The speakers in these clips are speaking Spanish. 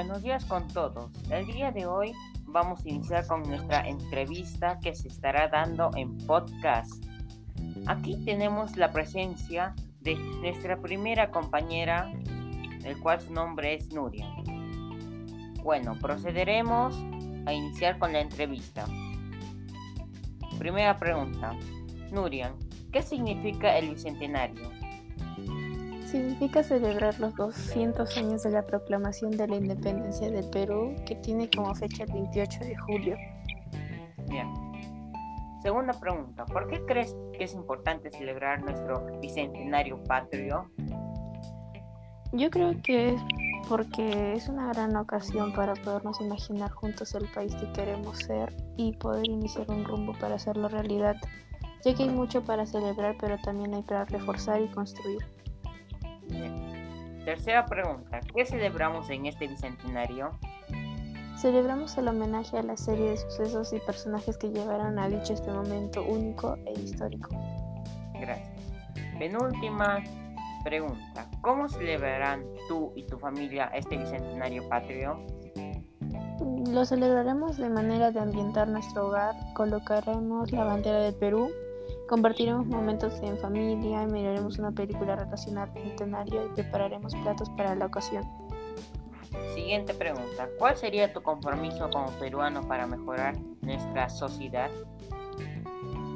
Buenos días con todos. El día de hoy vamos a iniciar con nuestra entrevista que se estará dando en podcast. Aquí tenemos la presencia de nuestra primera compañera, el cual su nombre es Nuria. Bueno, procederemos a iniciar con la entrevista. Primera pregunta. Nuria, ¿qué significa el bicentenario? Significa celebrar los 200 años de la proclamación de la independencia del Perú, que tiene como fecha el 28 de julio. Bien. Segunda pregunta. ¿Por qué crees que es importante celebrar nuestro bicentenario patrio? Yo creo que es porque es una gran ocasión para podernos imaginar juntos el país que queremos ser y poder iniciar un rumbo para hacerlo realidad, ya que hay mucho para celebrar, pero también hay para reforzar y construir. Tercera pregunta. ¿Qué celebramos en este bicentenario? Celebramos el homenaje a la serie de sucesos y personajes que llevaron a dicho este momento único e histórico. Gracias. Penúltima pregunta. ¿Cómo celebrarán tú y tu familia este bicentenario patrio? Lo celebraremos de manera de ambientar nuestro hogar, colocaremos la bandera del Perú Compartiremos momentos en familia, miraremos una película relacionada al centenario y prepararemos platos para la ocasión. Siguiente pregunta. ¿Cuál sería tu compromiso como peruano para mejorar nuestra sociedad?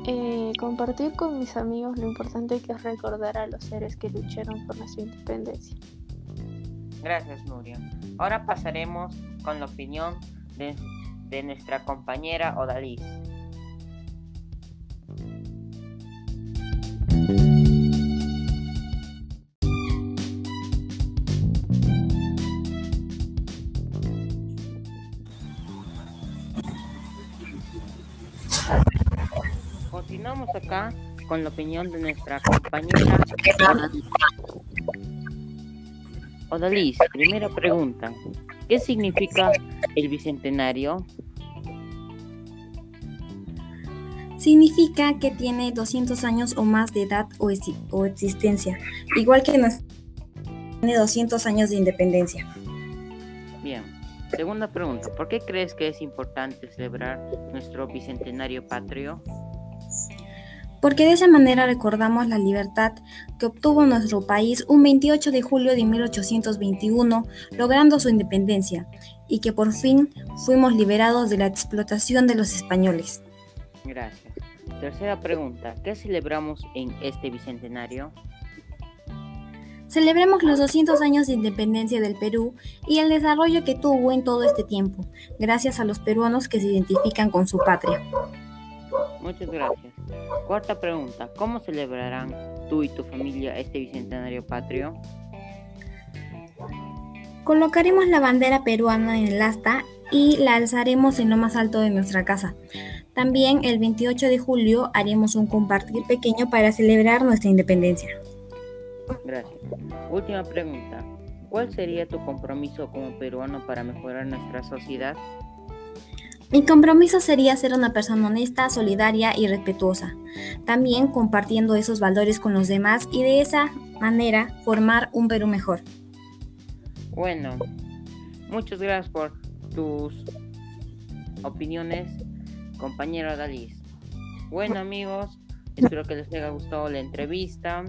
Eh, compartir con mis amigos lo importante que es recordar a los seres que lucharon por nuestra independencia. Gracias, Nuria. Ahora pasaremos con la opinión de, de nuestra compañera Odalis. Continuamos acá con la opinión de nuestra compañera Odalis. Primera pregunta. ¿Qué significa el bicentenario? Significa que tiene 200 años o más de edad o, o existencia, igual que nuestro tiene 200 años de independencia. Bien. Segunda pregunta. ¿Por qué crees que es importante celebrar nuestro bicentenario patrio? porque de esa manera recordamos la libertad que obtuvo nuestro país un 28 de julio de 1821, logrando su independencia, y que por fin fuimos liberados de la explotación de los españoles. Gracias. Tercera pregunta, ¿qué celebramos en este bicentenario? Celebremos los 200 años de independencia del Perú y el desarrollo que tuvo en todo este tiempo, gracias a los peruanos que se identifican con su patria. Muchas gracias. Cuarta pregunta. ¿Cómo celebrarán tú y tu familia este Bicentenario Patrio? Colocaremos la bandera peruana en el asta y la alzaremos en lo más alto de nuestra casa. También el 28 de julio haremos un compartir pequeño para celebrar nuestra independencia. Gracias. Última pregunta. ¿Cuál sería tu compromiso como peruano para mejorar nuestra sociedad? Mi compromiso sería ser una persona honesta, solidaria y respetuosa, también compartiendo esos valores con los demás y de esa manera formar un Perú mejor. Bueno, muchas gracias por tus opiniones, compañero Dalis. Bueno amigos, espero que les haya gustado la entrevista.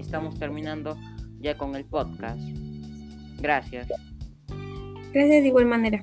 Estamos terminando ya con el podcast. Gracias. Gracias de igual manera.